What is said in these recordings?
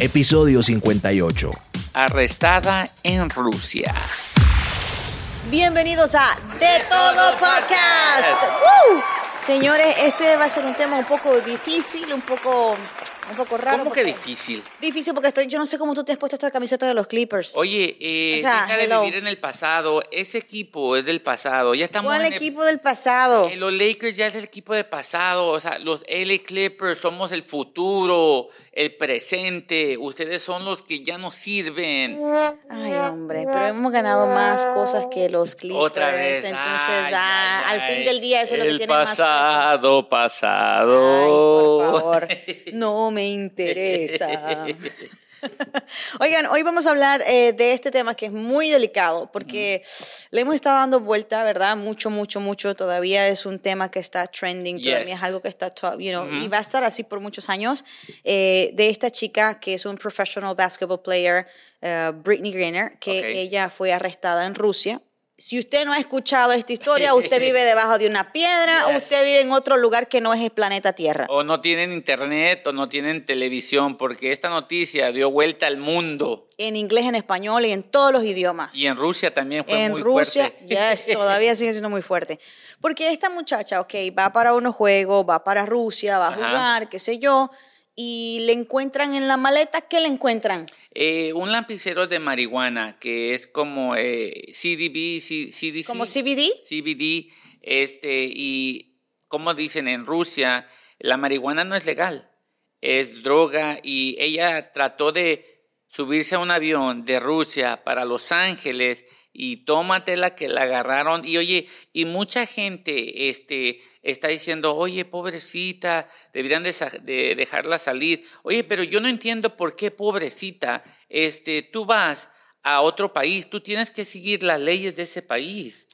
episodio 58. Arrestada en Rusia. Bienvenidos a De Todo Podcast. ¡Woo! Señores, este va a ser un tema un poco difícil, un poco, un poco raro. ¿Cómo que difícil? Difícil porque estoy, yo no sé cómo tú te has puesto esta camiseta de los Clippers. Oye, eh, O sea, deja de vivir en el pasado. Ese equipo es del pasado. Ya estamos ¿Cuál en el- equipo del pasado? Eh, los Lakers ya es el equipo de pasado, o sea, los LA Clippers somos el futuro, el presente, ustedes son los que ya no sirven. Ay, hombre, pero hemos ganado más cosas que los Clippers. Otra vez. Entonces, ay, ah, ay, al ay. fin del día eso es lo que tiene más peso. pasado, pasado. Ay, por favor, no me interesa. Oigan, hoy vamos a hablar eh, de este tema que es muy delicado porque le hemos estado dando vuelta, ¿verdad? Mucho, mucho, mucho. Todavía es un tema que está trending, todavía Yes. es algo que está, top, you know, y va a estar así por muchos años. eh, de esta chica que es un professional basketball player, eh, Britney Griner, que ella fue arrestada en Rusia. Si usted no ha escuchado esta historia, usted vive debajo de una piedra, Yes. usted vive en otro lugar que no es el planeta Tierra. O no tienen internet o no tienen televisión, porque esta noticia dio vuelta al mundo. en inglés, en español y en todos los idiomas. Y en Rusia también fue en muy Rusia, fuerte. yes, todavía sigue siendo muy fuerte. Porque esta muchacha, ok, va para unos juegos, va para Rusia, va a Ajá. jugar, qué sé yo, y le encuentran en la maleta, ¿qué le encuentran? Eh, un lapicero de marihuana que es como eh, CDB, C- CDC. ¿Como CBD? CBD, este, y como dicen en Rusia, la marihuana no es legal, es droga y ella trató de subirse a un avión de Rusia para Los Ángeles y tómatela que la agarraron y oye, y mucha gente este, está diciendo, oye, pobrecita, deberían de, de dejarla salir. Oye, pero yo no entiendo por qué pobrecita, este, tú vas a otro país, tú tienes que seguir las leyes de ese país.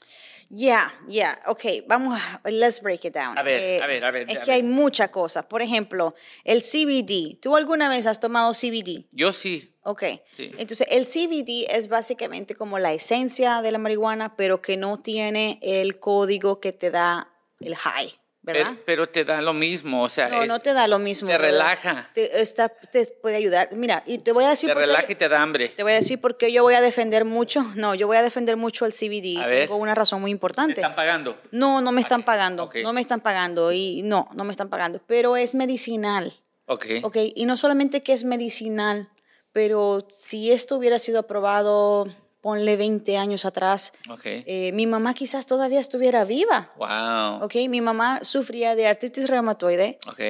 Yeah, yeah, ok, vamos a, let's break it down. A ver, Eh, a ver, a ver, Es a que ver. hay muchas cosas. Por ejemplo, el CBD. ¿Tú alguna vez has tomado CBD? Yo sí. Ok. Sí. Entonces, el CBD es básicamente como la esencia de la marihuana, pero que no tiene el código que te da el high, ¿verdad? Pero, te da lo mismo, o sea, no, es- no te da lo mismo. te relaja. Te, está- te puede ayudar. Mira, y te voy a decir te relaja y te da hambre. Te voy a decir por qué yo voy a defender mucho. No, yo voy a defender mucho el CBD. A ver. Tengo una razón muy ¿Te importante. están pagando? No, no me están pagando. No me están pagando. Y no, no me están pagando. Pero es medicinal. Ok. Ok, y no solamente que es medicinal, pero si esto hubiera sido aprobado, ponle 20 años atrás, Ok. eh, mi mamá quizás todavía estuviera viva. Wow. Ok, mi mamá sufría de artritis reumatoide, Ok.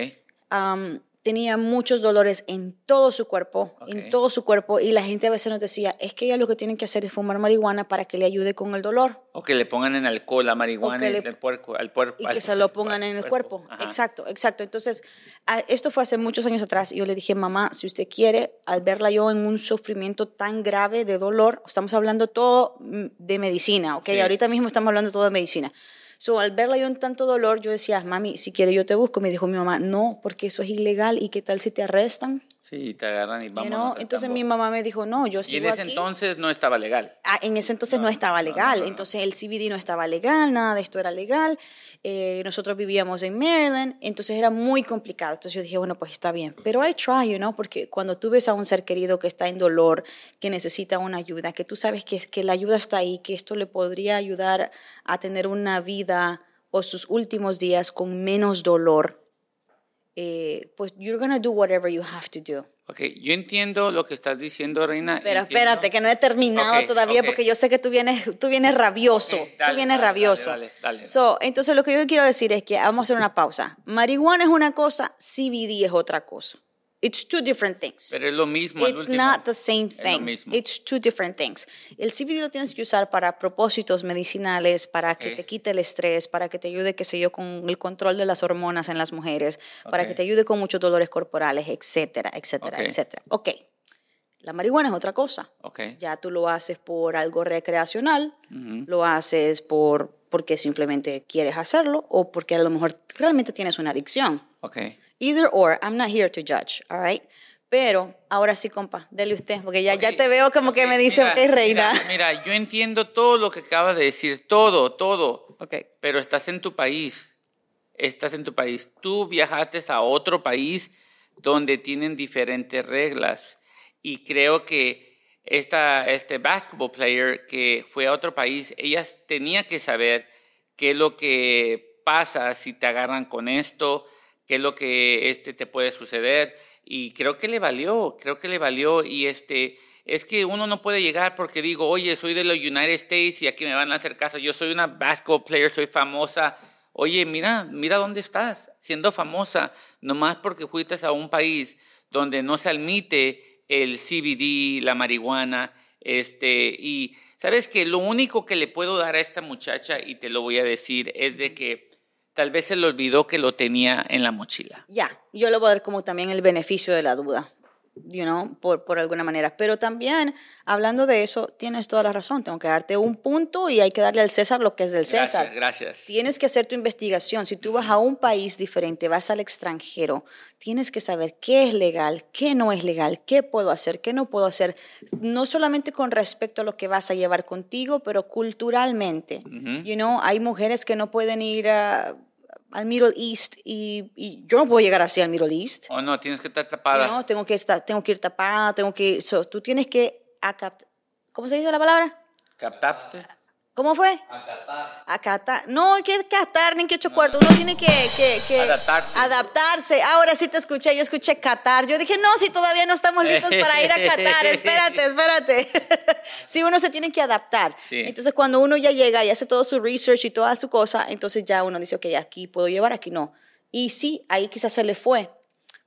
am, tenía muchos dolores en todo su cuerpo, en todo su cuerpo, y la gente a veces nos decía, es que ella lo que tiene que hacer es fumar marihuana para que le ayude con el dolor. O que le pongan en alcohol la marihuana le- el puerco, al puerco. y al- que se lo pongan en el cuerpo. Exacto, exacto. Entonces, a- esto fue hace muchos años atrás y yo le dije, mamá, si usted quiere, al verla yo en un sufrimiento tan grave de dolor, estamos hablando todo mm, de medicina, ¿ok? Sí. Ahorita mismo estamos hablando todo de medicina. So, al verla yo en tanto dolor, yo decía, mami, si quiere yo te busco. Me dijo mi mamá, no, porque eso es ilegal y qué tal si te arrestan. Sí, te agarran y You vamos. know? Entonces mi mamá me dijo, no, yo Y en sigo ese aquí. entonces no estaba legal. Ah, en ese entonces no, estaba legal, entonces el CBD no estaba legal, nada de esto era legal. eh, nosotros vivíamos en Maryland, entonces era muy complicado. Entonces yo dije, bueno, pues está bien. Pero I try, you know, porque cuando tú ves a un ser querido que está en dolor, que necesita una ayuda, que tú sabes que, que la ayuda está ahí, que esto le podría ayudar a tener una vida o sus últimos días con menos dolor, eh, pues you're gonna do whatever you have to do. Ok, yo entiendo lo que estás diciendo, Reina. Pero entiendo. espérate, que no he terminado Ok, todavía ok. porque yo sé que tú vienes, tú vienes rabioso. Ok, dale, tú vienes dale, rabioso. dale, dale, dale. So, entonces, lo que yo quiero decir es que vamos a hacer una pausa. Marihuana es una cosa, CBD es otra cosa. It's two different things. Pero es lo mismo. It's último. not the same Es lo thing. mismo. It's two different things. El CBD lo tienes que usar para propósitos medicinales, para que Ok. te quite el estrés, para que te ayude, qué sé yo, con el control de las hormonas en las mujeres, para Ok. que te ayude con muchos dolores corporales, etcétera, etcétera, Ok. etcétera. Ok. La marihuana es otra cosa. Ok. Ya tú lo haces por algo recreacional, lo haces por porque simplemente quieres hacerlo o porque a lo mejor realmente tienes una adicción. Ok. Either or, I'm not here to judge, all right? Pero ahora sí, compa, dele usted, porque ya, ya te veo como que me dice, mira, ok, reina. Mira, mira, yo entiendo todo lo que acabas de decir, todo, todo. Ok. Pero estás en tu país. Estás en tu país. Tú viajaste a otro país donde tienen diferentes reglas. y creo que esta, este basketball player que fue a otro país, ella tenía que saber qué es lo que pasa si te agarran con esto, qué es lo que este, te puede suceder. Y creo que le valió, creo que le valió. Y este, es que uno no puede llegar porque digo, oye, soy de los United States y aquí me van a hacer caso. Yo soy una basketball player, soy famosa. Oye, mira, mira dónde estás, siendo famosa, nomás porque fuiste a un país donde no se admite el CBD, la marihuana, este, y sabes que lo único que le puedo dar a esta muchacha, y te lo voy a decir, es de que tal vez se le olvidó que lo tenía en la mochila. Ya, yo le voy a dar como también el beneficio de la duda you know, por, por alguna manera. Pero también, hablando de eso, tienes toda la razón. Tengo que darte un punto y hay que darle al César lo que es del César. Gracias, gracias. Tienes que hacer tu investigación. Si tú vas a un país diferente, vas al extranjero, tienes que saber qué es legal, qué no es legal, qué puedo hacer, qué no puedo hacer. No solamente con respecto a lo que vas a llevar contigo, pero culturalmente. You know, hay mujeres que no pueden ir a al Middle East y, y, yo no puedo llegar así al Middle East. Oh, no, tienes que estar tapada. No, tengo que, estar, tengo que ir tapada, tengo que ir... tú tienes que... ¿Cómo se dice la palabra? Captarte. ¿Cómo fue? Acatar. Acatar. No, hay que catar ni que ocho cuartos. Uno tiene que, que, que adaptarse. Ahora sí te escuché. Yo escuché catar. Yo dije, no, si todavía no estamos listos para ir a catar. Espérate, espérate. sí, uno se tiene que adaptar. Entonces, cuando uno ya llega y hace todo su research y toda su cosa, entonces ya uno dice, ok, aquí puedo llevar, aquí no. Y sí, ahí quizás se le fue.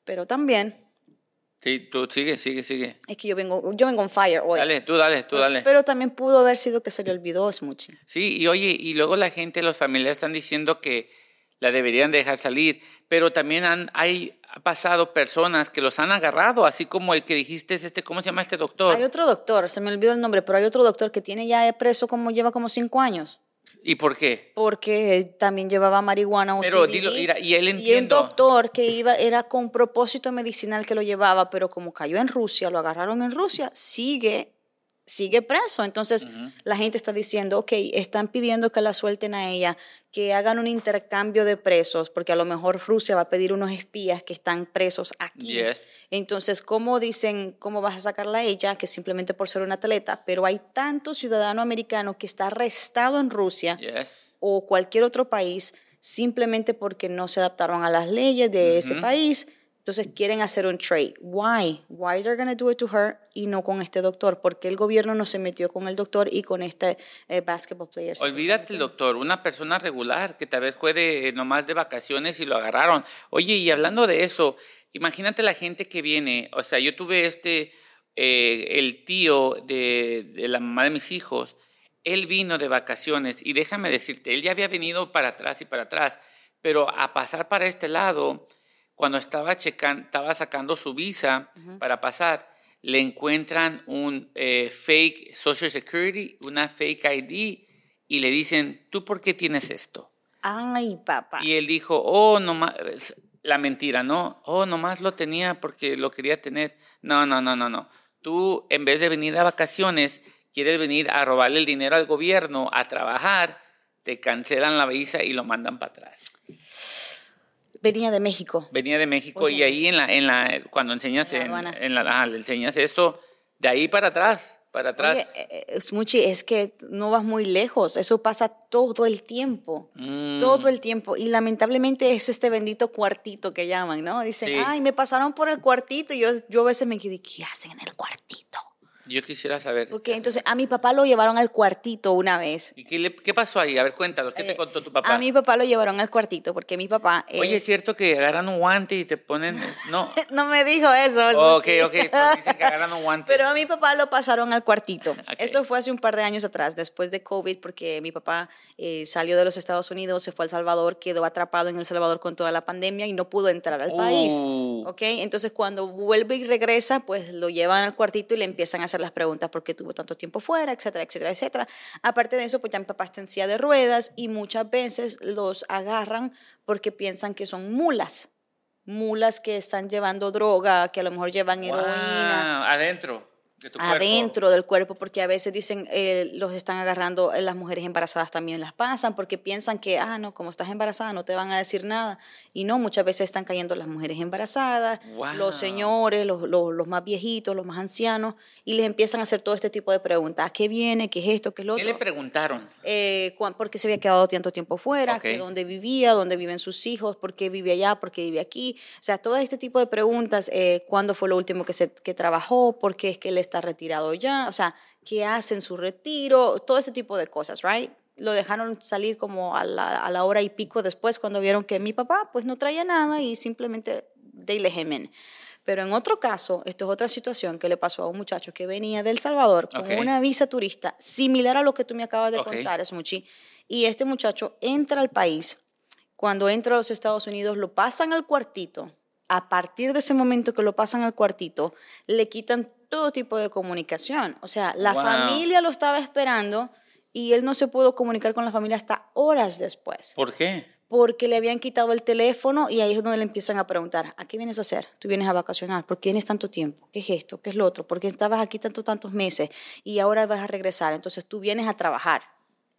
Pero también Sí, tú sigue, sigue, sigue. Es que yo vengo, yo vengo on fire hoy. Dale, tú dale, tú dale. Pero también pudo haber sido que se le olvidó es mucho. Sí, y oye, y luego la gente, los familiares están diciendo que la deberían dejar salir, pero también han, hay pasado personas que los han agarrado, así como el que dijiste, este, ¿cómo se llama este doctor? Hay otro doctor, se me olvidó el nombre, pero hay otro doctor que tiene ya preso como lleva como cinco años. ¿Y por qué? Porque también llevaba marihuana o Pero dilo, mira, y él entiende. Y el doctor que iba era con propósito medicinal que lo llevaba, pero como cayó en Rusia, lo agarraron en Rusia, sigue sigue preso. Entonces la gente está diciendo, ok, están pidiendo que la suelten a ella, que hagan un intercambio de presos, porque a lo mejor Rusia va a pedir unos espías que están presos aquí. Entonces, ¿cómo dicen, cómo vas a sacarla a ella? Que simplemente por ser una atleta, pero hay tanto ciudadano americano que está arrestado en Rusia o cualquier otro país simplemente porque no se adaptaron a las leyes de ese país entonces quieren hacer un trade. Why? Why they're going to do it to her y no con este doctor? Porque el gobierno no se metió con el doctor y con este eh, basketball player? Olvídate el doctor, una persona regular que tal vez fue de, nomás de vacaciones y lo agarraron. Oye, y hablando de eso, imagínate la gente que viene. O sea, yo tuve este, eh, el tío de, de la mamá de mis hijos. Él vino de vacaciones y déjame decirte, él ya había venido para atrás y para atrás, pero a pasar para este lado cuando estaba, sacando su visa para pasar, le encuentran un eh, fake Social Security, una fake ID, y le dicen, ¿tú por qué tienes esto? Ay, papá. Y él dijo, oh, no más, la mentira, ¿no? Oh, nomás lo tenía porque lo quería tener. No, no, no, no, no. Tú, en vez de venir a vacaciones, quieres venir a robarle el dinero al gobierno, a trabajar, te cancelan la visa y lo mandan para atrás. Venía de México. Venía de México y ahí en la, en la, cuando enseñas en, en, la, le enseñas esto, de ahí para atrás, para atrás. Eh, es, mucho, es que no vas muy lejos, eso pasa todo el tiempo, mm. todo el tiempo. Y lamentablemente es este bendito cuartito que llaman, ¿no? Dicen, ay, me pasaron por el cuartito y yo, yo a veces me quedo, ¿qué hacen en el cuartito? Yo quisiera saber. Porque entonces a mi papá lo llevaron al cuartito una vez. ¿Y qué, qué pasó ahí? A ver, cuéntanos, ¿qué te eh, contó tu papá? A mi papá lo llevaron al cuartito porque mi papá... Oye, ¿es cierto que agarran un guante y te ponen...? No. no me dijo eso. ok, ok, pues que agarran un guante. Pero a mi papá lo pasaron al cuartito. Esto fue hace un par de años atrás, después de COVID, porque mi papá eh, salió de los Estados Unidos, se fue a El Salvador, quedó atrapado en El Salvador con toda la pandemia y no pudo entrar al país. Uh. Ok, entonces cuando vuelve y regresa, pues lo llevan al cuartito y le empiezan a hacer las preguntas porque tuvo tanto tiempo fuera, etcétera, etcétera, etcétera. Aparte de eso, pues ya mi papá está en silla de ruedas y muchas veces los agarran porque piensan que son mulas. Mulas que están llevando droga, que a lo mejor llevan heroína. Adentro. De tu cuerpo. adentro del cuerpo, porque a veces dicen, eh, los están agarrando, eh, las mujeres embarazadas también las pasan, porque piensan que, ah, no, como estás embarazada no te van a decir nada. Y no, muchas veces están cayendo las mujeres embarazadas, Wow. los señores, los, los- los más viejitos, los más ancianos, y les empiezan a hacer todo este tipo de preguntas. ¿A qué viene? ¿Qué es esto? ¿Qué es lo ¿Qué otro? le preguntaron? eh, por qué se había quedado tanto tiempo fuera, dónde vivía, dónde viven sus hijos, por qué vive allá, por qué vive aquí. O sea, todo este tipo de preguntas, eh, cuándo fue lo último que, se, que trabajó, por qué es que él está retirado ya, o sea, qué hace en su retiro, todo ese tipo de cosas, ¿right? Lo dejaron salir como a la, a la hora y pico después cuando vieron que mi papá pues no traía nada y simplemente they let him in. Pero en otro caso, esto es otra situación que le pasó a un muchacho que venía de El Salvador con Ok. una visa turista similar a lo que tú me acabas de Ok. contar, Smuchi. Y este muchacho entra al país. Cuando entra a los Estados Unidos, lo pasan al cuartito. A partir de ese momento que lo pasan al cuartito, le quitan todo tipo de comunicación. O sea, la Wow. familia lo estaba esperando y él no se pudo comunicar con la familia hasta horas después ¿Por qué? porque le habían quitado el teléfono y ahí es donde le empiezan a preguntar, ¿a qué vienes a hacer? Tú vienes a vacacionar, ¿por qué vienes tanto tiempo? ¿Qué es esto? ¿Qué es lo otro? ¿Por qué estabas aquí tanto, tantos meses y ahora vas a regresar? Entonces tú vienes a trabajar.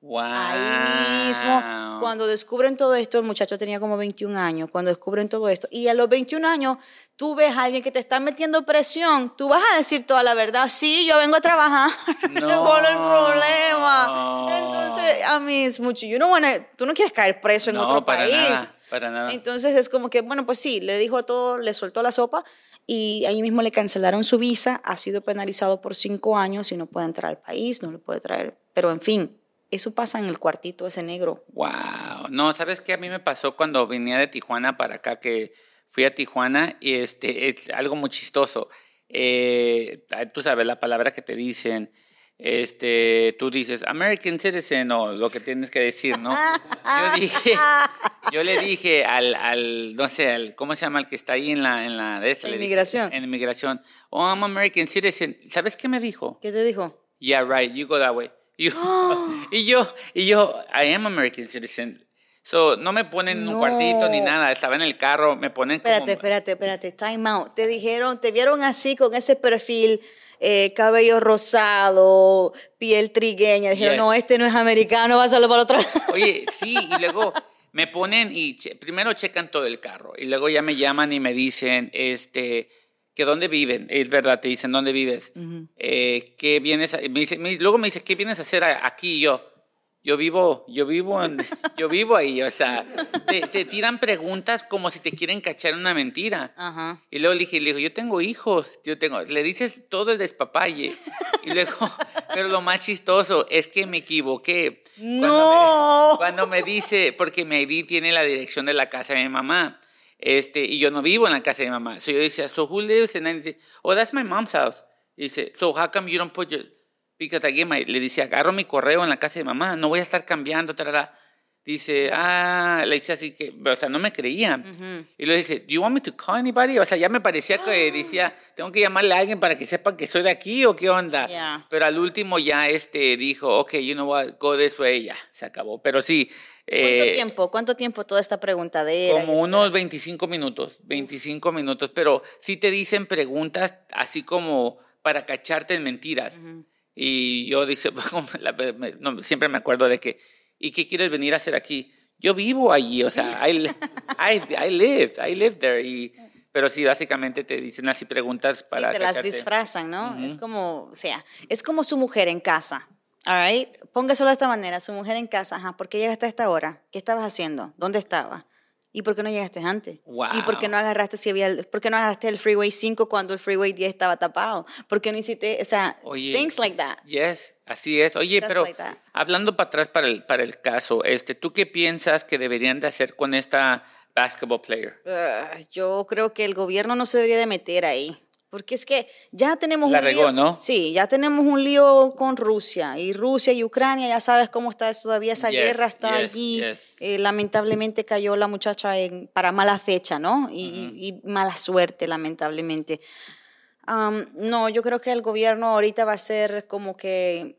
Wow. Ahí mismo, cuando descubren todo esto, el muchacho tenía como 21 años, cuando descubren todo esto, y a los 21 años tú ves a alguien que te está metiendo presión, tú vas a decir toda la verdad, sí, yo vengo a trabajar, No. ¿cuál es el problema? Entonces, a mí es mucho, you wanna- tú no quieres caer preso en No, otro para país. nada, para nada. Entonces es como que, bueno, pues sí, le dijo todo, le soltó la sopa y ahí mismo le cancelaron su visa, ha sido penalizado por cinco años y no puede entrar al país, no le puede traer, pero en fin, eso pasa en el cuartito ese negro. Wow. No, ¿sabes qué? A mí me pasó cuando venía de Tijuana para acá, que fui a Tijuana y este, es algo muy chistoso. Eh, tú sabes la palabra que te dicen, este, tú dices American citizen o lo que tienes que decir, ¿no? Yo dije, yo le dije al, al, no sé, al, ¿cómo se llama el que está ahí en la, en la, de esta? Le dije, inmigración. En inmigración. Oh, I'm American citizen. ¿Sabes qué me dijo? ¿Qué te dijo? Yeah, right. You go that way. Y yo, y yo, y yo, I am American citizen. So, no me ponen en un No. cuartito ni nada. Estaba en el carro, me ponen como... Espérate, espérate, espérate, time out. Te dijeron, te vieron así con ese perfil, eh, cabello rosado, piel trigueña. Dijeron, Yes. no, este no es americano, vas a para otro lado. Oye, sí, y luego me ponen y che- primero checan todo el carro y luego ya me llaman y me dicen, este, que dónde viven. Es verdad, te dicen dónde vives. Eh, ¿Qué vienes a- me dice- me- luego me dice, ¿qué vienes a hacer aquí? Y yo, yo vivo, yo vivo, en- yo vivo ahí. O sea, te, te tiran preguntas como si te quieren cachar una mentira. Ajá. Y luego le dije, le digo, yo tengo hijos, yo tengo, le dices todo el despapalle. Y luego, pero lo más chistoso es que me equivoqué. Cuando No. me- Cuando me, dice, porque mi ID tiene la dirección de la casa de mi mamá, este, y yo no vivo en la casa de mi mamá. So yo decía, so who lives in any- Oh, that's my mom's house. Y dice, so how come you don't put your, because again, my- le dice, agarro mi correo en la casa de mamá, no voy a estar cambiando, tarara. Dice, ah, le dice así que, o sea, no me creía. Y luego dice, do you want me to call anybody? O sea, ya me parecía que decía, tengo que llamarle a alguien para que sepan que soy de aquí o qué onda. Yeah. Pero al último ya este dijo, ok, you know what, go this way, ya, se acabó. Pero sí. ¿Cuánto eh, tiempo? ¿Cuánto tiempo toda esta preguntadera? Como unos 25 minutos, 25 minutos, pero sí te dicen preguntas así como para cacharte en mentiras. Y yo dice, no, siempre me acuerdo de que, ¿y qué quieres venir a hacer aquí? Yo vivo allí, o sea, I, I, I live, I live there. Y, pero sí, básicamente te dicen así preguntas para sí, te las cacharte. disfrazan, ¿no? Es como, o sea, es como su mujer en casa. All right? Póngaselo de esta manera, su mujer en casa, ajá, ¿por qué llegaste a esta hora? ¿Qué estabas haciendo? ¿Dónde estabas? ¿Y por qué no llegaste antes? ¿Y por qué Wow. no agarraste si había el- por qué no agarraste el Freeway 5 cuando el Freeway 10 estaba tapado? ¿Por qué no hiciste, o sea, Oye, things like that? Yes, así es. Oye, Just pero like hablando para atrás para el, para el caso, este, ¿tú qué piensas que deberían de hacer con esta basketball player? Ugh, yo creo que el gobierno no se debería de meter ahí. Porque es que ya tenemos La un regó, lío. ¿no? Sí, ya tenemos un lío con Rusia. Y Rusia y Ucrania, ya sabes cómo está todavía esa Yes, guerra está yes, allí. yes. Eh, lamentablemente cayó la muchacha en, para mala fecha, ¿no? Y, mala suerte, lamentablemente. Am, no, yo creo que el gobierno ahorita va a ser como que,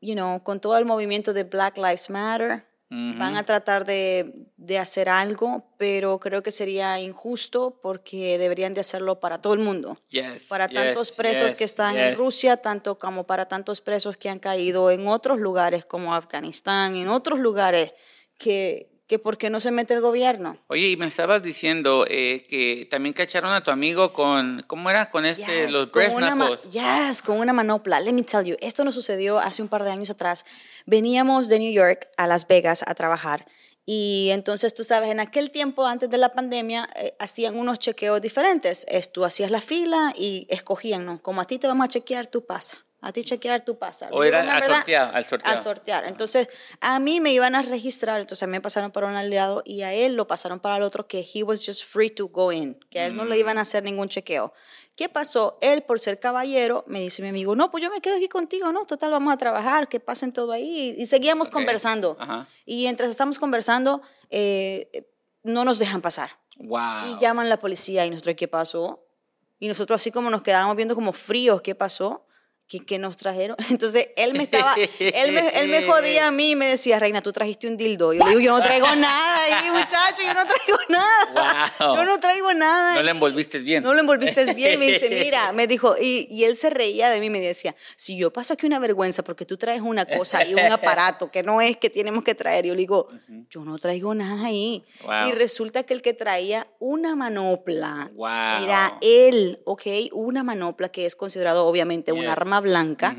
you know, con todo el movimiento de Black Lives Matter, van a tratar de, de hacer algo, pero creo que sería injusto porque deberían de hacerlo para todo el mundo. Yes, para yes, tantos presos yes, que están en. Rusia, tanto como para tantos presos que han caído en otros lugares como Afganistán, en otros lugares que, que ¿por qué no se mete el gobierno? Oye, y me estabas diciendo eh, que también cacharon a tu amigo con, ¿cómo era? Con este, Yes, los con una yes, con una manopla. Let me tell you, esto nos sucedió hace un par de años atrás. Veníamos de New York a Las Vegas a trabajar y entonces tú sabes, en aquel tiempo antes de la pandemia eh, hacían unos chequeos diferentes. Es, tú hacías la fila y escogían, ¿no? Como a ti te vamos a chequear, tú pasa. A ti chequear, tú pasa. O era al sorteado, al sortear. Entonces, a mí me iban a registrar, entonces a mí me pasaron para un aliado y a él lo pasaron para el otro que he was just free to go in, que a él no le iban a hacer ningún chequeo. ¿Qué pasó? Él, por ser caballero, me dice mi amigo, no, pues yo me quedo aquí contigo, ¿no? Total, vamos a trabajar, que pasen todo ahí. Y seguíamos conversando. Ajá. Y mientras estamos conversando, eh, no nos dejan pasar. Wow. Y llaman la policía y nosotros, ¿qué pasó? Y nosotros así como nos quedábamos viendo como fríos, ¿qué pasó? ¿Qué, qué nos trajeron? Entonces él me estaba, él me, él me jodía a mí y me decía, Reina, tú trajiste un dildo. Yo le digo, yo no traigo nada ahí, muchacho, yo no traigo nada. Wow. Yo no traigo nada. No le envolviste bien. No lo envolviste bien. Me dice, mira, me dijo, y, y él se reía de mí, me decía, si yo paso aquí una vergüenza porque tú traes una cosa y un aparato que no es que tenemos que traer, yo le digo, yo no traigo nada ahí. Wow. Y resulta que el que traía una manopla Wow. era él, ¿ok? Una manopla que es considerado obviamente un Yes. arma blanca.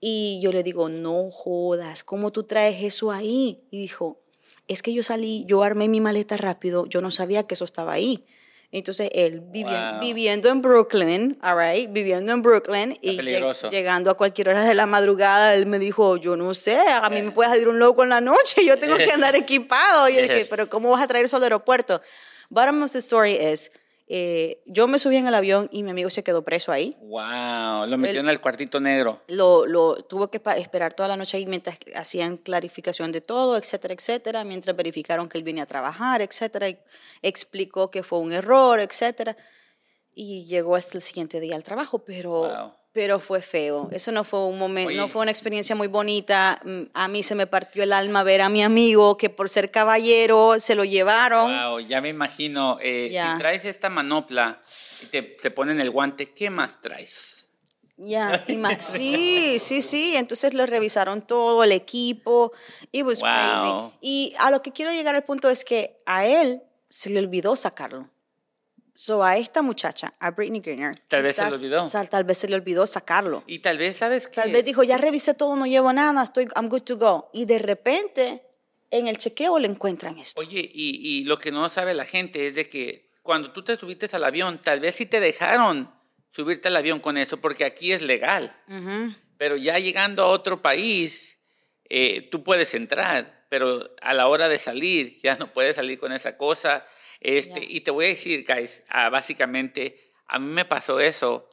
Y yo le digo, no jodas, ¿cómo tú traes eso ahí? Y dijo, es que yo salí, yo armé mi maleta rápido, yo no sabía que eso estaba ahí. Entonces él vivi- Wow. viviendo en Brooklyn, all right, viviendo en Brooklyn y lleg- llegando a cualquier hora de la madrugada, él me dijo, yo no sé, a mí me puede salir un loco en la noche, yo tengo que andar equipado. Y yo dije, pero ¿cómo vas a traer eso al aeropuerto? Bottom of the story is, eh, yo me subí en el avión y mi amigo se quedó preso ahí Wow. Lo metió en el cuartito negro. lo, lo tuvo que esperar toda la noche ahí mientras hacían clarificación de todo, etcétera, etcétera, mientras verificaron que él venía a trabajar, etcétera, y explicó que fue un error, etcétera, y llegó hasta el siguiente día al trabajo, pero, Wow. Pero fue feo. Eso no fue un momento, no fue una experiencia muy bonita. Mm, A mí se me partió el alma ver a mi amigo que por ser caballero se lo llevaron. Wow, ya me imagino. eh, Ya. Si traes esta manopla y te, se ponen el guante, ¿qué más traes? Ya, y más- sí, sí, sí. Entonces lo revisaron todo, el equipo. It was Wow. crazy. Y a lo que quiero llegar al punto es que a él se le olvidó sacarlo. So a esta muchacha, a Britney Greener, Tal vez se le olvidó. sal- tal vez se le olvidó sacarlo. Y tal vez, ¿sabes qué? Tal vez dijo, ya revisé todo, no llevo nada, estoy, I'm good to go. Y de repente, en el chequeo le encuentran esto. Oye, y, y lo que no sabe la gente es de que cuando tú te subiste al avión, tal vez sí te dejaron subirte al avión con eso, porque aquí es legal. Ujú. Pero ya llegando a otro país, eh, tú puedes entrar, pero a la hora de salir, ya no puedes salir con esa cosa. Este, Ya. Y te voy a decir, guys, ah, básicamente, a mí me pasó eso.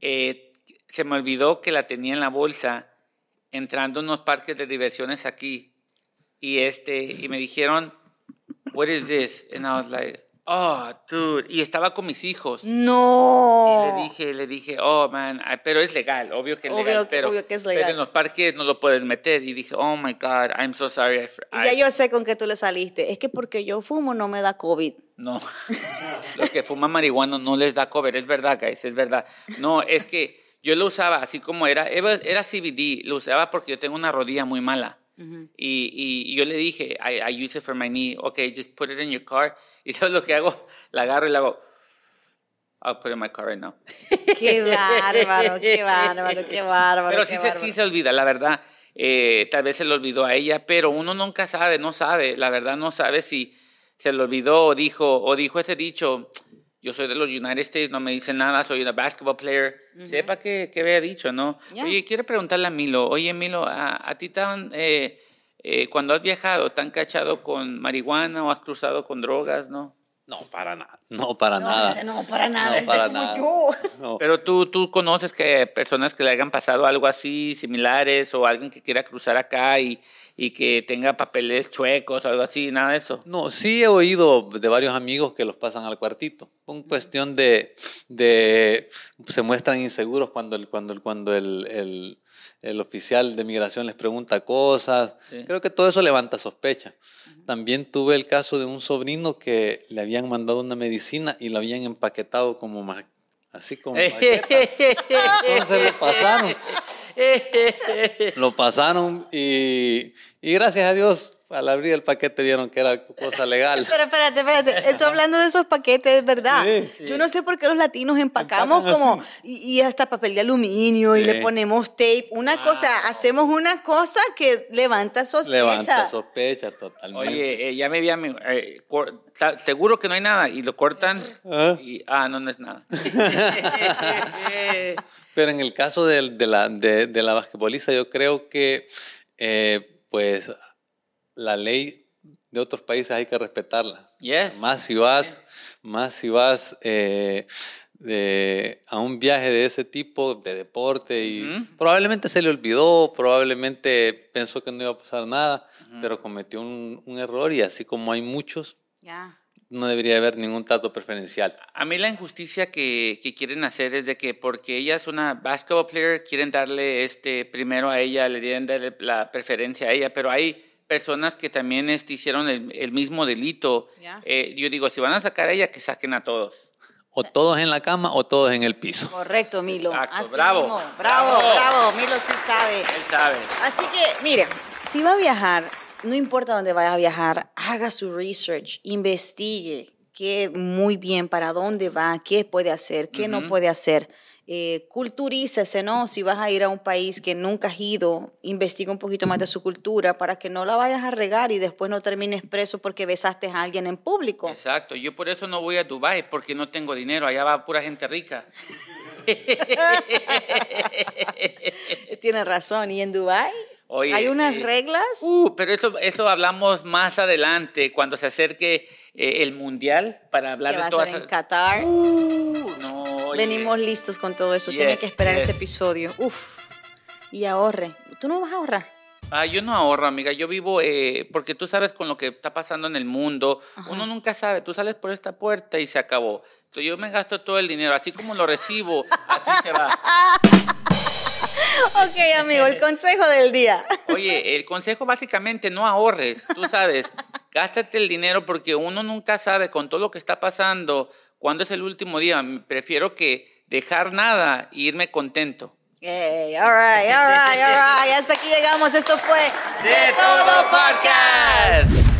eh, se me olvidó que la tenía en la bolsa entrando a unos parques de diversiones aquí. Y, este, y me dijeron, what is this? And I was like, oh, dude. Y estaba con mis hijos. No. Y le dije, le dije, oh, man, ah, pero es legal, obvio que es Obvio legal, que- pero, obvio que es pero legal. en los parques no lo puedes meter. Y dije, oh, my God, I'm so sorry. I Y ya I- yo sé con qué tú le saliste. Es que porque yo fumo no me da COVID. No, los que fuman marihuana no les da cover, es verdad, guys, es verdad. No, es que yo lo usaba así como era era CBD, lo usaba porque yo tengo una rodilla muy mala. Y, y- y yo le dije, I, I use it for my knee, okay, just put it in your car. Y todo lo que hago, la agarro y la hago, I'll put it in my car right now. Qué bárbaro, qué bárbaro, qué bárbaro. Pero qué sí se, bárbaro. sí se olvida, la verdad. Eh, tal vez se le olvidó a ella, pero uno nunca sabe, no sabe, la verdad no sabe si se le olvidó o dijo, o dijo ese dicho, yo soy de los United States, no me dice nada, soy una basketball player. Sepa que, que había dicho, ¿no? Oye, quiero preguntarle a Milo, oye Milo, ¿a, a ti te han, eh, eh, cuando has viajado, te han cachado con marihuana o has cruzado con drogas, no? No, para nada. No, para No, nada. no, para nada, No, para como nada. yo. No. Pero tú, tú conoces que personas que le hayan pasado algo así, similares, o alguien que quiera cruzar acá y, y que tenga papeles chuecos o algo así, nada de eso. No, sí he oído de varios amigos que los pasan al cuartito. Con cuestión de, de se muestran inseguros cuando el, cuando el, cuando el, el, el oficial de migración les pregunta cosas. Sí. Creo que todo eso levanta sospecha. También tuve el caso de un sobrino que le habían mandado una medicina y la habían empaquetado como ma- así como. Entonces lo pasaron. Lo pasaron y, y gracias a Dios al abrir el paquete vieron que era cosa legal. Pero espérate, espérate. Eso hablando de esos paquetes, es verdad. Sí. Yo no sé por qué los latinos empacamos Empacan como. Y, y hasta papel de aluminio y Sí. le ponemos tape. Una cosa, hacemos una cosa que levanta sospecha. Levanta sospecha totalmente. Oye, eh, ya me vi a mi... eh, seguro que no hay nada y lo cortan Ah. y... Ah, no, no es nada. Pero en el caso del- de, la, de, de la basquetbolista, yo creo que eh, pues la ley de otros países hay que respetarla. Yes. Más si vas, más si vas eh, de- a un viaje de ese tipo, de deporte, y probablemente se le olvidó, probablemente pensó que no iba a pasar nada, pero cometió un, un error y así como hay muchos, no debería haber ningún trato preferencial. A mí la injusticia que, que quieren hacer es de que porque ella es una basketball player, quieren darle este primero a ella, le quieren darle la preferencia a ella, pero hay personas que también este, hicieron el, el mismo delito. Eh, yo digo, si van a sacar a ella, que saquen a todos. O todos en la cama o todos en el piso. Correcto, Milo. Exacto, Así bravo. mismo. Bravo, Bravo. bravo. Milo sí sabe. Él sabe. Así que, mire, si va a viajar, no importa dónde vaya a viajar, haga su research, investigue qué muy bien, para dónde va, qué puede hacer, qué no puede hacer. Eh, culturícese, ¿no? Si vas a ir a un país que nunca has ido, investiga un poquito más de su cultura para que no la vayas a regar y después no termines preso porque besaste a alguien en público. Exacto. Yo por eso no voy a Dubai porque no tengo dinero. Allá va pura gente rica. Tienes razón. ¿Y en Dubái? Oye, ¿Hay unas reglas? Uh, pero eso, eso hablamos más adelante, cuando se acerque eh, el mundial, para hablar de va a todas ser en Qatar. Uh, no, oye. Venimos listos con todo eso. Tiene Yes, que esperar yes. ese episodio. Uf. Y ahorre. ¿Tú no vas a ahorrar? Ah, yo no ahorro, amiga. Yo vivo, eh, porque tú sabes con lo que está pasando en el mundo, uno nunca sabe. Tú sales por esta puerta y se acabó. Entonces, yo me gasto todo el dinero, así como lo recibo, así se va. Ok, amigo, el consejo del día. Oye, el consejo básicamente no ahorres, tú sabes, gástate el dinero porque uno nunca sabe con todo lo que está pasando cuándo es el último día. Prefiero que dejar nada e irme contento. Hey, all right, all right, all right. Hasta aquí llegamos. Esto fue De Todo Podcast.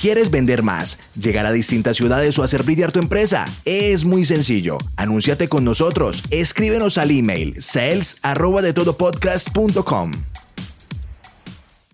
¿Quieres vender más, llegar a distintas ciudades o hacer brillar tu empresa? Es muy sencillo. Anúnciate con nosotros. Escríbenos al email sales arroba de todopodcast.com.